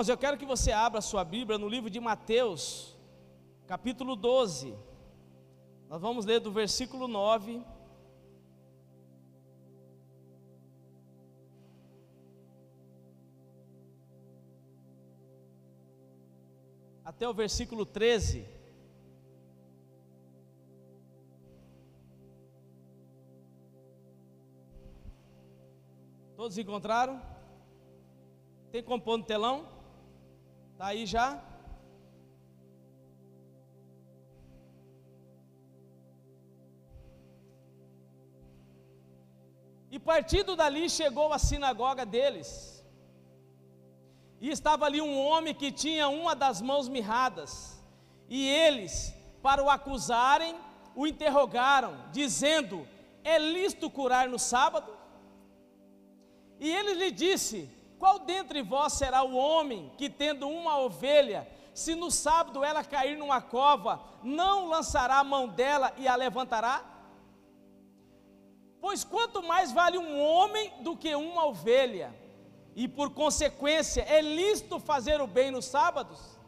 Irmãos, eu quero que você abra a sua Bíblia no livro de Mateus, capítulo 12. Nós vamos ler do versículo 9 até o versículo 13. Todos encontraram? Tem como no telão? Está aí já? E partindo dali chegou à sinagoga deles. E estava ali um homem que tinha uma das mãos mirradas. E eles, para o acusarem, o interrogaram, dizendo: É lícito curar no sábado? E ele lhe disse: Qual dentre vós será o homem que, tendo uma ovelha, se no sábado ela cair numa cova, não lançará a mão dela e a levantará? Pois quanto mais vale um homem do que uma ovelha? e por consequência é lícito fazer o bem nos sábados?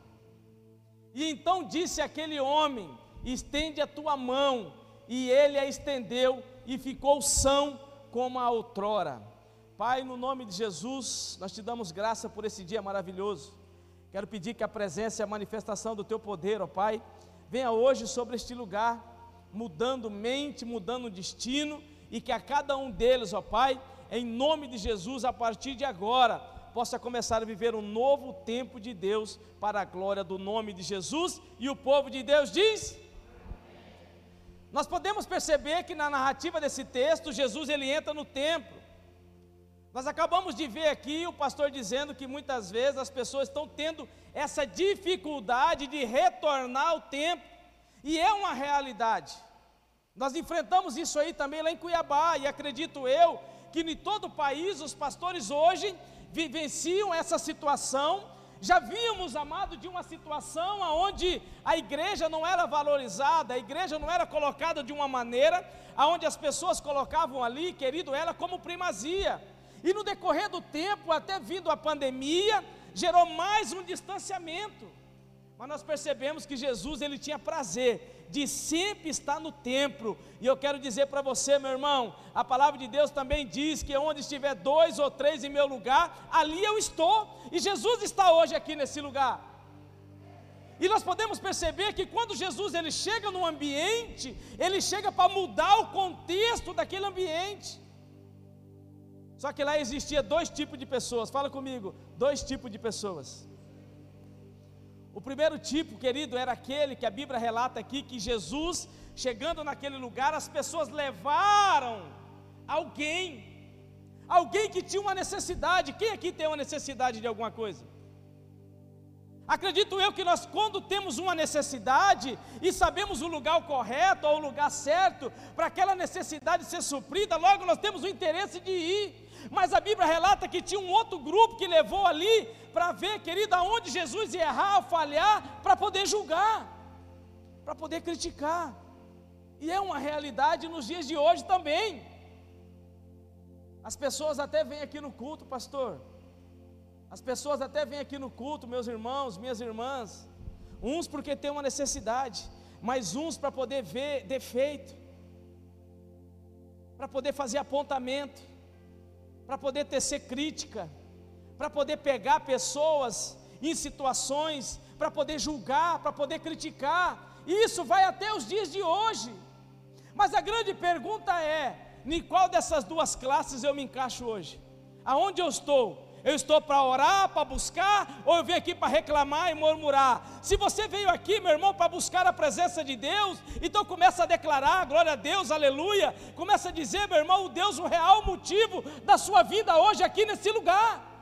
E então disse aquele homem: estende a tua mão, e ele a estendeu e ficou são como a outrora. Pai, no nome de Jesus, nós te damos graça por esse dia maravilhoso. Quero pedir que a presença e a manifestação do teu poder, ó Pai, venha hoje sobre este lugar, mudando mente, mudando destino, e que a cada um deles, ó Pai, em nome de Jesus, a partir de agora, possa começar a viver um novo tempo de Deus para a glória do nome de Jesus. E o povo de Deus diz: Nós podemos perceber que na narrativa desse texto, Jesus ele entra no templo. Nós acabamos de ver aqui o pastor dizendo que muitas vezes as pessoas estão tendo essa dificuldade de retornar ao templo, e é uma realidade. Nós enfrentamos isso aí também lá em Cuiabá, e acredito eu que em todo o país os pastores hoje vivenciam essa situação. Já vimos, amado, de uma situação onde a igreja não era valorizada, a igreja não era colocada de uma maneira aonde as pessoas colocavam ali, querido, ela como primazia. E no decorrer do tempo, até vindo a pandemia, gerou mais um distanciamento. Mas nós percebemos que Jesus ele tinha prazer de sempre estar no templo. E eu quero dizer para você, meu irmão, a palavra de Deus também diz que onde estiver dois ou três em meu lugar, ali eu estou. E Jesus está hoje aqui nesse lugar. E nós podemos perceber que quando Jesus ele chega no ambiente, ele chega para mudar o contexto daquele ambiente. Só que lá existia dois tipos de pessoas. Fala comigo, dois tipos de pessoas. O primeiro tipo, querido, era aquele que a Bíblia relata aqui que Jesus, chegando naquele lugar, as pessoas levaram alguém, alguém que tinha uma necessidade. Quem aqui tem uma necessidade de alguma coisa? Acredito eu que nós, quando temos uma necessidade e sabemos o lugar correto ou o lugar certo para aquela necessidade ser suprida, logo nós temos o interesse de ir. Mas a Bíblia relata que tinha um outro grupo que levou ali para ver, querido, aonde Jesus ia errar, falhar, para poder julgar, para poder criticar. E é uma realidade nos dias de hoje também. As pessoas até vêm aqui no culto, pastor. As pessoas até vêm aqui no culto, meus irmãos, minhas irmãs. Uns porque tem uma necessidade, mas uns para poder ver defeito, para poder fazer apontamento para poder tecer crítica, para poder pegar pessoas em situações, para poder julgar, para poder criticar. E isso vai até os dias de hoje. Mas a grande pergunta é: em qual dessas duas classes eu me encaixo hoje? Aonde eu estou? Eu estou para orar, para buscar, ou eu vim aqui para reclamar e murmurar? Se você veio aqui, meu irmão, para buscar a presença de Deus, então começa a declarar, glória a Deus, aleluia. Começa a dizer, meu irmão, o Deus, o real motivo da sua vida hoje aqui nesse lugar.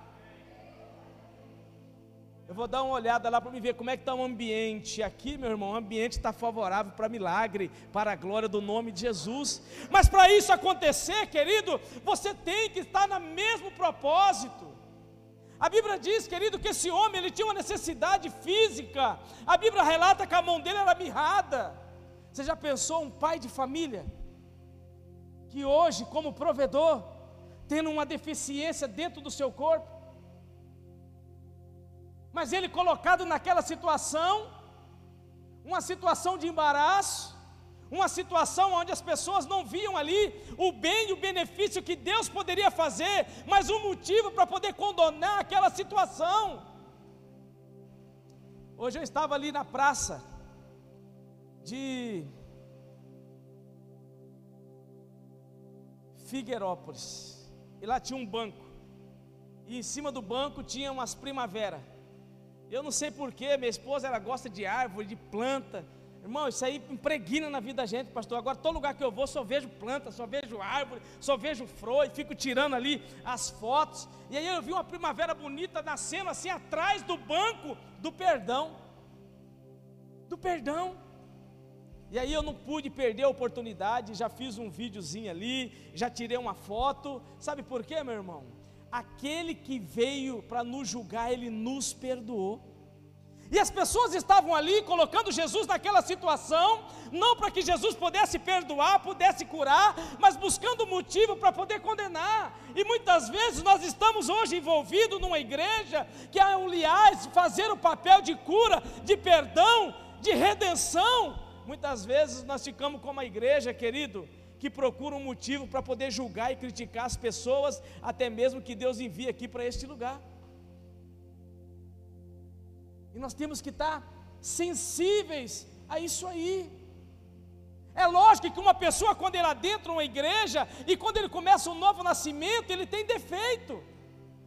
Eu vou dar uma olhada lá para me ver como é que está o ambiente. Aqui, meu irmão, o ambiente está favorável para milagre, para a glória do nome de Jesus. Mas para isso acontecer, querido, você tem que estar no mesmo propósito. A Bíblia diz, querido, que esse homem ele tinha uma necessidade física. A Bíblia relata que a mão dele era mirrada. Você já pensou um pai de família que hoje, como provedor, tendo uma deficiência dentro do seu corpo? Mas ele colocado naquela situação, uma situação de embaraço, uma situação onde as pessoas não viam ali o bem e o benefício que Deus poderia fazer, mas um motivo para poder condenar aquela situação. Hoje eu estava ali na praça de Figueirópolis, e lá tinha um banco, e em cima do banco tinha umas primavera. Eu não sei porquê, minha esposa ela gosta de árvore, de planta, Irmão, isso aí impregna na vida da gente, pastor. Agora, todo lugar que eu vou, só vejo planta, só vejo árvore, só vejo flor, e fico tirando ali as fotos. E aí eu vi uma primavera bonita nascendo assim atrás do banco do perdão. Do perdão. E aí eu não pude perder a oportunidade, já fiz um videozinho ali, já tirei uma foto. Sabe por quê, meu irmão? Aquele que veio para nos julgar, ele nos perdoou. E as pessoas estavam ali colocando Jesus naquela situação, não para que Jesus pudesse perdoar, pudesse curar, mas buscando motivo para poder condenar. E muitas vezes nós estamos hoje envolvidos numa igreja que, aliás, fazer o papel de cura, de perdão, de redenção. Muitas vezes nós ficamos como a igreja, querido, que procura um motivo para poder julgar e criticar as pessoas, até mesmo que Deus envie aqui para este lugar. E nós temos que estar sensíveis a isso aí. É lógico que uma pessoa, quando ele adentra uma igreja e quando ele começa um novo nascimento, ele tem defeito,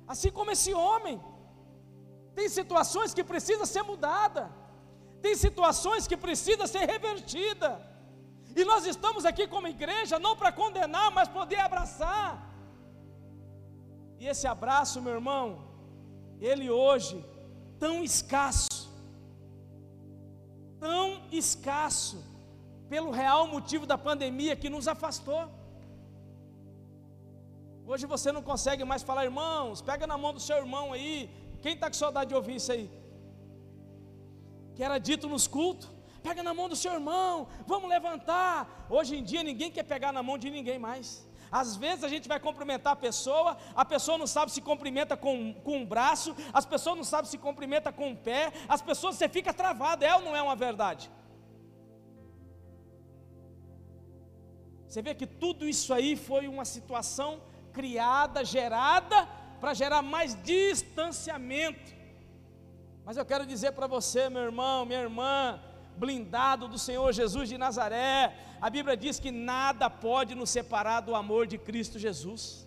assim como esse homem. Tem situações que precisa ser mudada, tem situações que precisa ser revertida. E nós estamos aqui como igreja não para condenar, mas poder abraçar. E esse abraço, meu irmão, ele hoje tão escasso, tão escasso, pelo real motivo da pandemia que nos afastou. Hoje você não consegue mais falar, irmãos, pega na mão do seu irmão aí. Quem está com saudade de ouvir isso aí? Que era dito nos cultos. Pega na mão do seu irmão, vamos levantar. Hoje em dia ninguém quer pegar na mão de ninguém mais. Às vezes a gente vai cumprimentar a pessoa, a pessoa não sabe se cumprimenta com, com um braço, as pessoas não sabem se cumprimenta com um pé, as pessoas você fica travado, é ou não é uma verdade? Você vê que tudo isso aí foi uma situação criada, gerada, para gerar mais distanciamento. Mas eu quero dizer para você, meu irmão, minha irmã, blindado do Senhor Jesus de Nazaré. A Bíblia diz que nada pode nos separar do amor de Cristo Jesus.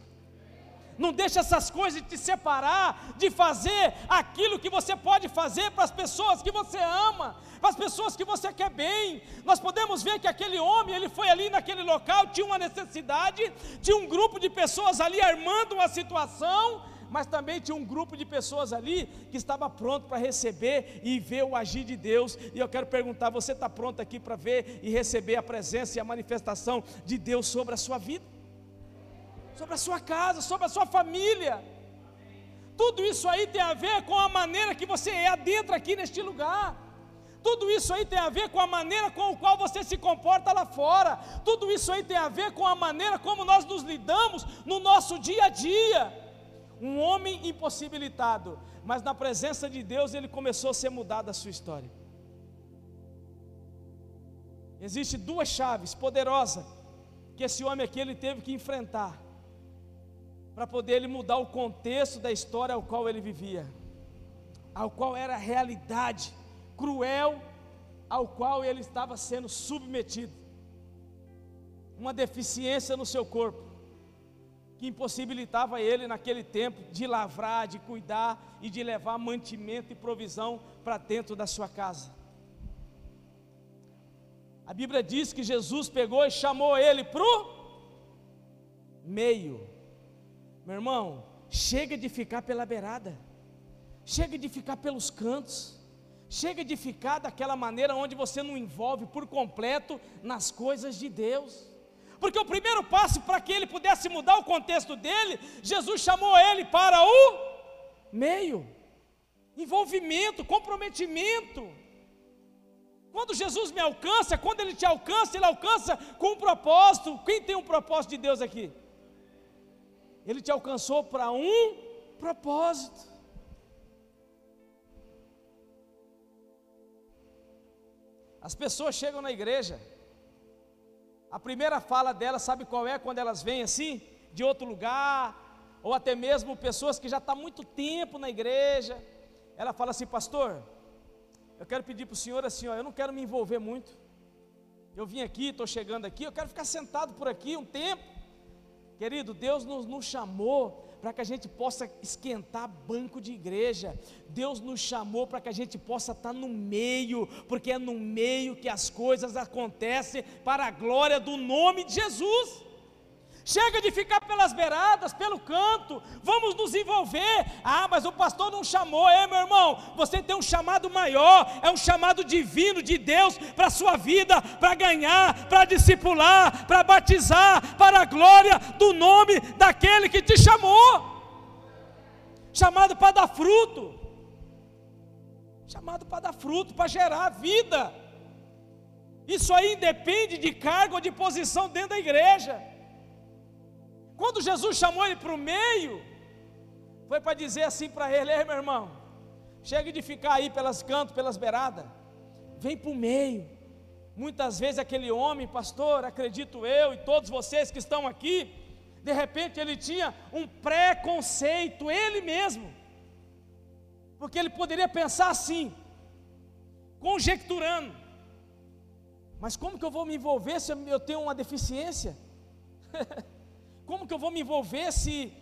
Não deixe essas coisas te separar de fazer aquilo que você pode fazer para as pessoas que você ama, para as pessoas que você quer bem. Nós podemos ver que aquele homem, ele foi ali naquele local, tinha uma necessidade, tinha um grupo de pessoas ali armando uma situação, mas também tinha um grupo de pessoas ali que estava pronto para receber e ver o agir de Deus. E eu quero perguntar: você está pronto aqui para ver e receber a presença e a manifestação de Deus sobre a sua vida, sobre a sua casa, sobre a sua família? Tudo isso aí tem a ver com a maneira que você é adentra aqui neste lugar. Tudo isso aí tem a ver com a maneira com a qual você se comporta lá fora. Tudo isso aí tem a ver com a maneira como nós nos lidamos no nosso dia a dia um homem impossibilitado, mas na presença de Deus ele começou a ser mudado a sua história. Existem duas chaves poderosas que esse homem aqui ele teve que enfrentar para poder ele mudar o contexto da história ao qual ele vivia, ao qual era a realidade cruel ao qual ele estava sendo submetido. Uma deficiência no seu corpo que impossibilitava ele naquele tempo de lavrar, de cuidar e de levar mantimento e provisão para dentro da sua casa. A Bíblia diz que Jesus pegou e chamou ele para o meio. Meu irmão, chega de ficar pela beirada, chega de ficar pelos cantos, chega de ficar daquela maneira onde você não envolve por completo nas coisas de Deus. Porque o primeiro passo para que ele pudesse mudar o contexto dele, Jesus chamou ele para o meio. Envolvimento, comprometimento. Quando Jesus me alcança, quando ele te alcança, ele alcança com um propósito. Quem tem um propósito de Deus aqui? Ele te alcançou para um propósito. As pessoas chegam na igreja a primeira fala delas, sabe qual é? Quando elas vêm assim, de outro lugar, ou até mesmo pessoas que já estão tá muito tempo na igreja, ela fala assim, pastor, eu quero pedir para o senhor assim, ó, eu não quero me envolver muito. Eu vim aqui, estou chegando aqui, eu quero ficar sentado por aqui um tempo. Querido, Deus nos, nos chamou para que a gente possa esquentar banco de igreja. Deus nos chamou para que a gente possa estar no meio, porque é no meio que as coisas acontecem para a glória do nome de Jesus. Chega de ficar pelas beiradas, pelo canto, vamos nos envolver. Ah, mas o pastor não chamou, é meu irmão. Você tem um chamado maior, é um chamado divino de Deus para a sua vida, para ganhar, para discipular, para batizar, para a glória do nome daquele que te chamou. Chamado para dar fruto, chamado para dar fruto, para gerar vida. Isso aí independe de cargo ou de posição dentro da igreja. Quando Jesus chamou ele para o meio, foi para dizer assim para ele: Ei meu irmão, chega de ficar aí pelas cantos, pelas beiradas, vem para o meio. Muitas vezes aquele homem, pastor, acredito eu e todos vocês que estão aqui, de repente ele tinha um preconceito, ele mesmo, porque ele poderia pensar assim, conjecturando: mas como que eu vou me envolver se eu tenho uma deficiência? Como que eu vou me envolver se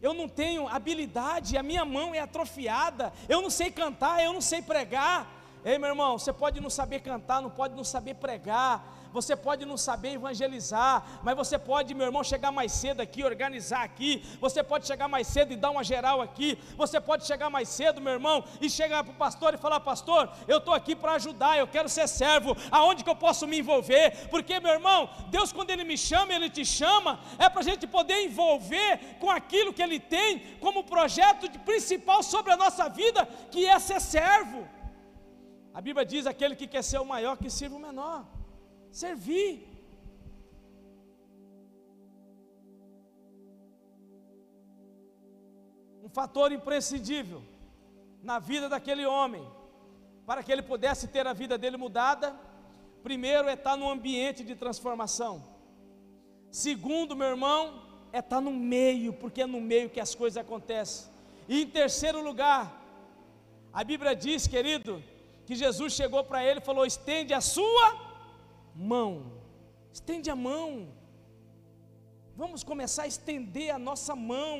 eu não tenho habilidade, a minha mão é atrofiada, eu não sei cantar, eu não sei pregar? Ei, meu irmão, você pode não saber cantar, não pode não saber pregar, você pode não saber evangelizar, mas você pode, meu irmão, chegar mais cedo aqui, organizar aqui, você pode chegar mais cedo e dar uma geral aqui, você pode chegar mais cedo, meu irmão, e chegar para o pastor e falar: Pastor, eu estou aqui para ajudar, eu quero ser servo, aonde que eu posso me envolver? Porque, meu irmão, Deus, quando Ele me chama, Ele te chama, é para a gente poder envolver com aquilo que Ele tem como projeto principal sobre a nossa vida, que é ser servo. A Bíblia diz: aquele que quer ser o maior, que sirva o menor. Servir. Um fator imprescindível na vida daquele homem, para que ele pudesse ter a vida dele mudada, primeiro é estar no ambiente de transformação. Segundo, meu irmão, é estar no meio, porque é no meio que as coisas acontecem. E em terceiro lugar, a Bíblia diz, querido, que Jesus chegou para ele e falou: estende a sua mão. Estende a mão. Vamos começar a estender a nossa mão.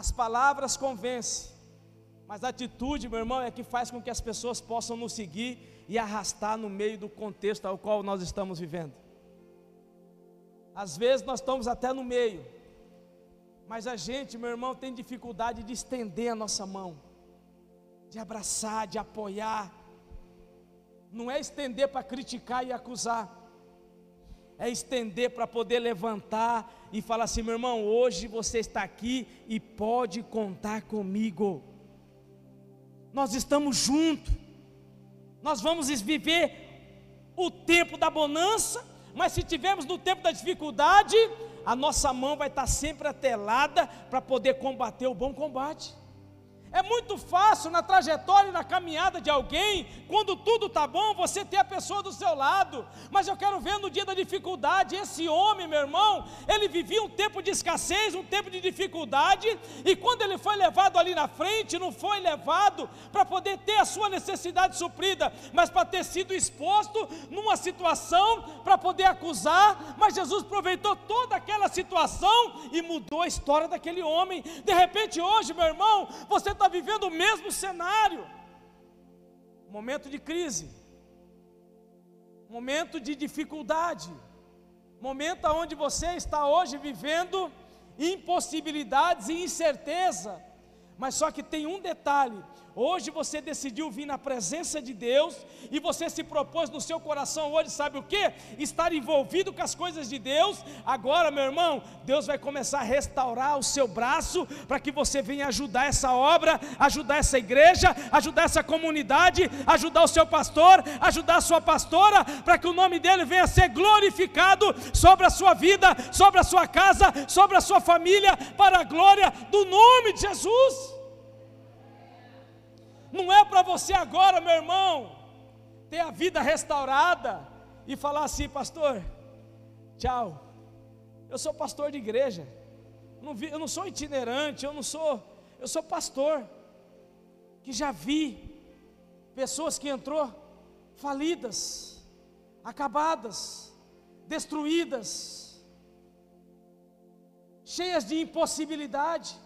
As palavras convencem, mas a atitude, meu irmão, é que faz com que as pessoas possam nos seguir e arrastar no meio do contexto ao qual nós estamos vivendo. Às vezes nós estamos até no meio, mas a gente, meu irmão, tem dificuldade de estender a nossa mão, de abraçar, de apoiar, não é estender para criticar e acusar, é estender para poder levantar e falar assim: meu irmão, hoje você está aqui e pode contar comigo. Nós estamos juntos, nós vamos viver o tempo da bonança, mas se tivermos no tempo da dificuldade, a nossa mão vai estar sempre atelada para poder combater o bom combate. É muito fácil na trajetória e na caminhada de alguém, quando tudo está bom, você ter a pessoa do seu lado. Mas eu quero ver no dia da dificuldade, esse homem, meu irmão, ele vivia um tempo de escassez, um tempo de dificuldade, e quando ele foi levado ali na frente, não foi levado para poder ter a sua necessidade suprida, mas para ter sido exposto numa situação para poder acusar. Mas Jesus aproveitou toda aquela situação e mudou a história daquele homem. De repente, hoje, meu irmão, você está está vivendo o mesmo cenário. Momento de crise, momento de dificuldade, momento onde você está hoje vivendo impossibilidades e incerteza. Mas só que tem um detalhe: Hoje você decidiu vir na presença de Deus e você se propôs no seu coração hoje, sabe o que? Estar envolvido com as coisas de Deus. Agora, meu irmão, Deus vai começar a restaurar o seu braço para que você venha ajudar essa obra, ajudar essa igreja, ajudar essa comunidade, ajudar o seu pastor, ajudar a sua pastora, para que o nome dele venha ser glorificado sobre a sua vida, sobre a sua casa, sobre a sua família, para a glória do nome de Jesus. Não é para você agora, meu irmão, ter a vida restaurada e falar assim, pastor, tchau. Eu sou pastor de igreja. Eu não sou itinerante, eu não sou, eu sou pastor. Que já vi pessoas que entrou falidas, acabadas, destruídas, cheias de impossibilidade.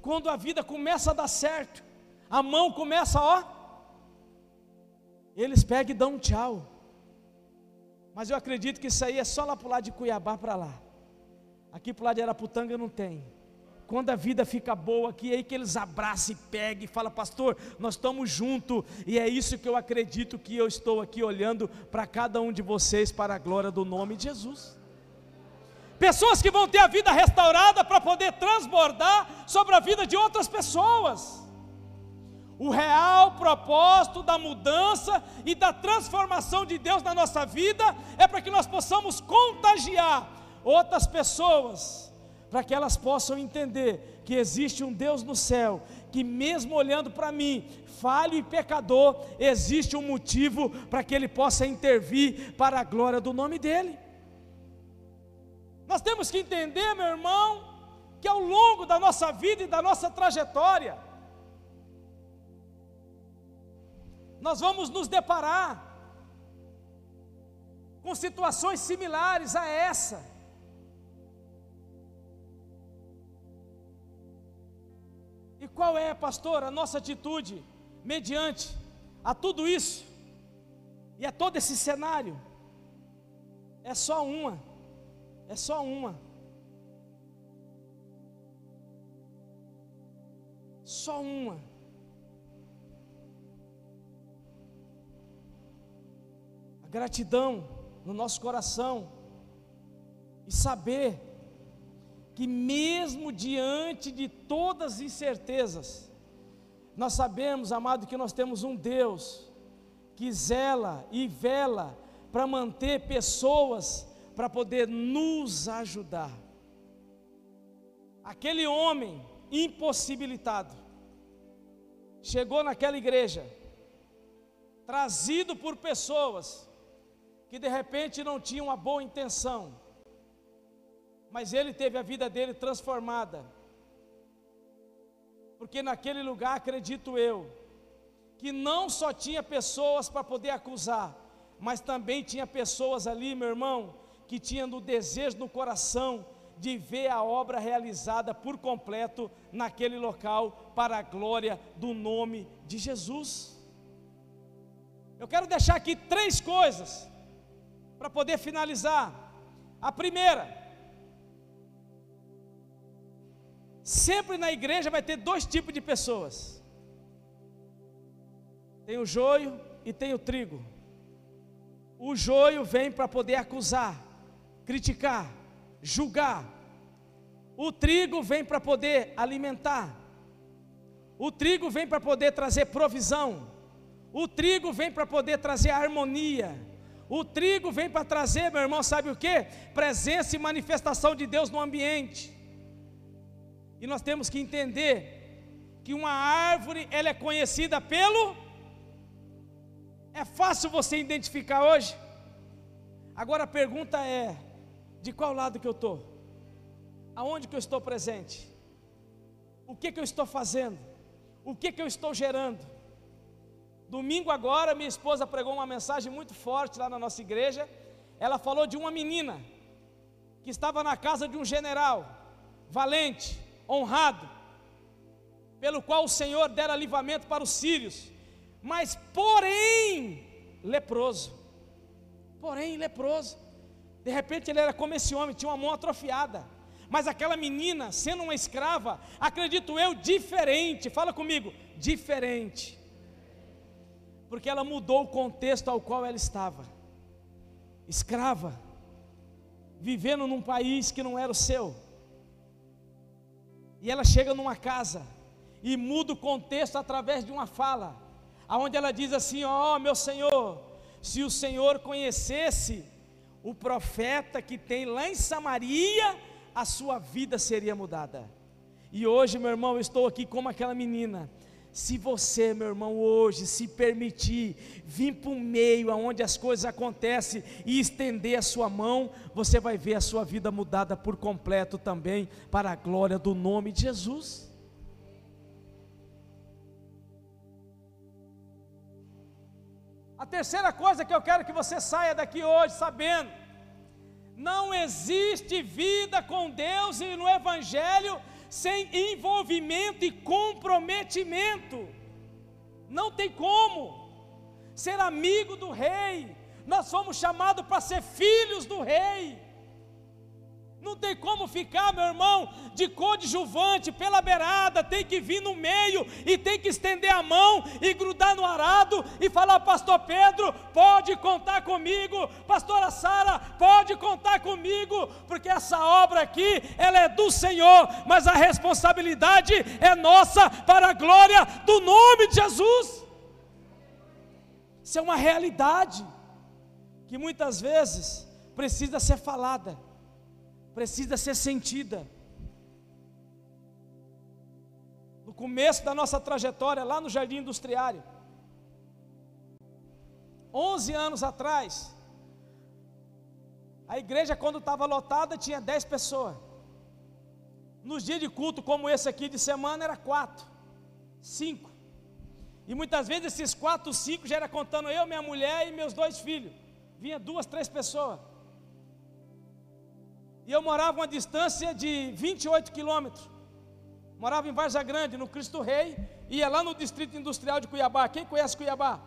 Quando a vida começa a dar certo, a mão começa, ó, eles pegam e dão um tchau. Mas eu acredito que isso aí é só lá para o lado de Cuiabá para lá. Aqui para o lado de Araputanga não tem. Quando a vida fica boa aqui, é aí que eles abraçam e pegam e falam, pastor, nós estamos juntos. E é isso que eu acredito que eu estou aqui olhando para cada um de vocês, para a glória do nome de Jesus. Pessoas que vão ter a vida restaurada para poder transbordar sobre a vida de outras pessoas. O real propósito da mudança e da transformação de Deus na nossa vida é para que nós possamos contagiar outras pessoas, para que elas possam entender que existe um Deus no céu, que mesmo olhando para mim, falho e pecador, existe um motivo para que Ele possa intervir para a glória do nome dEle. Nós temos que entender, meu irmão, que ao longo da nossa vida e da nossa trajetória, nós vamos nos deparar com situações similares a essa. E qual é, pastor, a nossa atitude mediante a tudo isso e a todo esse cenário? É só uma, é só uma. Só uma. Gratidão no nosso coração e saber que, mesmo diante de todas as incertezas, nós sabemos, amado, que nós temos um Deus que zela e vela para manter pessoas para poder nos ajudar. Aquele homem impossibilitado chegou naquela igreja, trazido por pessoas que de repente não tinha uma boa intenção, mas ele teve a vida dele transformada, porque naquele lugar, acredito eu, que não só tinha pessoas para poder acusar, mas também tinha pessoas ali, meu irmão, que tinham o desejo no coração de ver a obra realizada por completo naquele local, para a glória do nome de Jesus. Eu quero deixar aqui três coisas para poder finalizar. A primeira, sempre na igreja vai ter dois tipos de pessoas: tem o joio e tem o trigo. O joio vem para poder acusar, criticar, julgar. O trigo vem para poder alimentar. O trigo vem para poder trazer provisão. O trigo vem para poder trazer harmonia. O trigo vem para trazer, meu irmão, sabe o que? Presença e manifestação de Deus no ambiente. E nós temos que entender que uma árvore ela é conhecida pelo. É fácil você identificar hoje. Agora a pergunta é: de qual lado que eu estou? Aonde que eu estou presente? O que que eu estou fazendo? O que que eu estou gerando? Domingo agora, minha esposa pregou uma mensagem muito forte lá na nossa igreja. Ela falou de uma menina que estava na casa de um general, valente, honrado, pelo qual o Senhor dera livramento para os sírios, mas porém leproso. Porém leproso. De repente ele era como esse homem, tinha uma mão atrofiada. Mas aquela menina, sendo uma escrava, acredito eu, diferente. Fala comigo, diferente porque ela mudou o contexto ao qual ela estava. Escrava, vivendo num país que não era o seu. E ela chega numa casa e muda o contexto através de uma fala, aonde ela diz assim: "Ó, oh, meu Senhor, se o Senhor conhecesse o profeta que tem lá em Samaria, a sua vida seria mudada". E hoje, meu irmão, eu estou aqui como aquela menina Se você, meu irmão, hoje se permitir vir para o meio aonde as coisas acontecem e estender a sua mão, você vai ver a sua vida mudada por completo também, para a glória do nome de Jesus. A terceira coisa que eu quero que você saia daqui hoje sabendo: não existe vida com Deus e no Evangelho sem envolvimento e comprometimento. Não tem como ser amigo do rei. Nós fomos chamados para ser filhos do rei. Não tem como ficar, meu irmão, de coadjuvante pela beirada, tem que vir no meio e tem que estender a mão e grudar no arado e falar: Pastor Pedro, pode contar comigo, Pastora Sara, pode contar comigo, porque essa obra aqui, ela é do Senhor, mas a responsabilidade é nossa para a glória do nome de Jesus. Isso é uma realidade que muitas vezes precisa ser falada precisa ser sentida. No começo da nossa trajetória, lá no Jardim Industriário, 11 anos atrás, a igreja, quando estava lotada, tinha 10 pessoas. Nos dias de culto, como esse aqui de semana, era quatro, cinco. E muitas vezes esses quatro, cinco já era contando eu, minha mulher e meus dois filhos. Vinha duas, três pessoas. E eu morava uma distância de 28 quilômetros. Morava em Varza Grande, no Cristo Rei, ia lá no Distrito Industrial de Cuiabá. Quem conhece Cuiabá?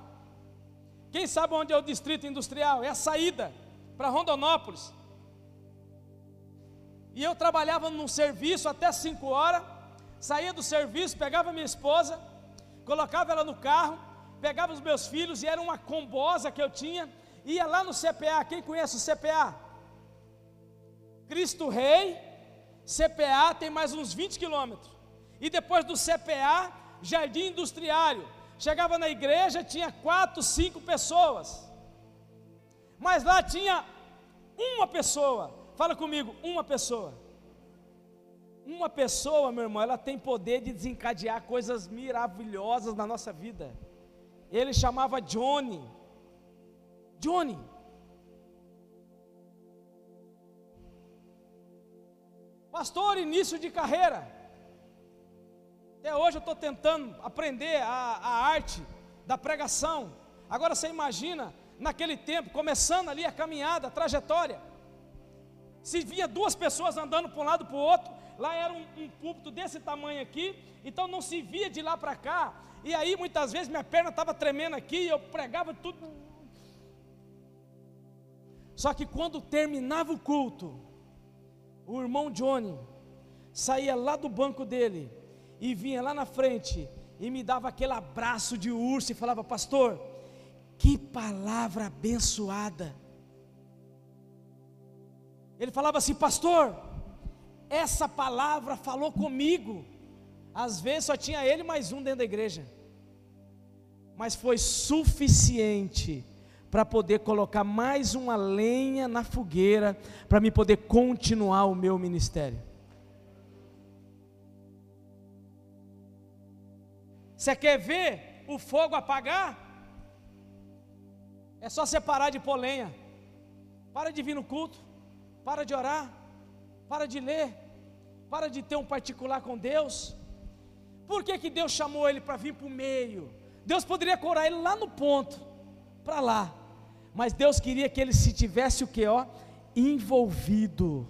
Quem sabe onde é o Distrito Industrial? É a saída para Rondonópolis. E eu trabalhava num serviço até 5 horas, saía do serviço, pegava minha esposa, colocava ela no carro, pegava os meus filhos, e era uma combosa que eu tinha, ia lá no CPA. Quem conhece o CPA? Cristo Rei, CPA tem mais uns 20 quilômetros. E depois do CPA, Jardim Industriário. Chegava na igreja, tinha quatro, cinco pessoas. Mas lá tinha uma pessoa. Fala comigo, uma pessoa. Uma pessoa, meu irmão, ela tem poder de desencadear coisas maravilhosas na nossa vida. Ele chamava Johnny. Johnny. Pastor, início de carreira. Até hoje eu estou tentando aprender a, a arte da pregação. Agora você imagina, naquele tempo, começando ali a caminhada, a trajetória. Se via duas pessoas andando para um lado para o outro, lá era um, um púlpito desse tamanho aqui, então não se via de lá para cá. E aí muitas vezes minha perna estava tremendo aqui, eu pregava tudo. Só que quando terminava o culto, o irmão Johnny saía lá do banco dele e vinha lá na frente e me dava aquele abraço de urso e falava: Pastor, que palavra abençoada. Ele falava assim: Pastor, essa palavra falou comigo. Às vezes só tinha ele mais um dentro da igreja, mas foi suficiente para poder colocar mais uma lenha na fogueira, para me poder continuar o meu ministério. Você quer ver o fogo apagar? É só separar de pôr lenha. Para de vir no culto, para de orar, para de ler, para de ter um particular com Deus. Por que, que Deus chamou ele para vir para o meio? Deus poderia curar ele lá no ponto para lá. Mas Deus queria que ele se tivesse o que, ó, envolvido.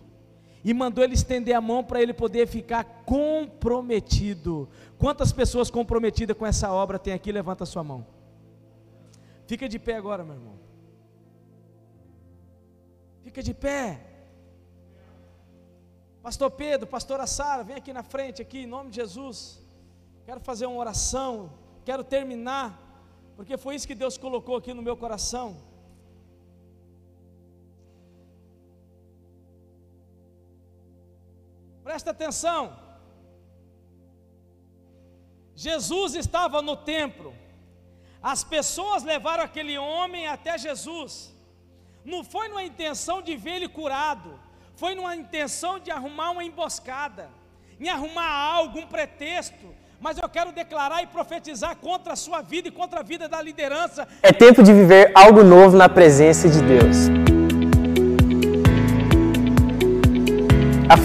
E mandou ele estender a mão para ele poder ficar comprometido. Quantas pessoas comprometidas com essa obra tem aqui? Levanta a sua mão. Fica de pé agora, meu irmão. Fica de pé. Pastor Pedro, pastora Sara, vem aqui na frente, aqui, em nome de Jesus. Quero fazer uma oração. Quero terminar porque foi isso que Deus colocou aqui no meu coração. Presta atenção. Jesus estava no templo. As pessoas levaram aquele homem até Jesus. Não foi numa intenção de ver ele curado, foi numa intenção de arrumar uma emboscada, em arrumar algo, um pretexto, mas eu quero declarar e profetizar contra a sua vida e contra a vida da liderança. É tempo de viver algo novo na presença de Deus. A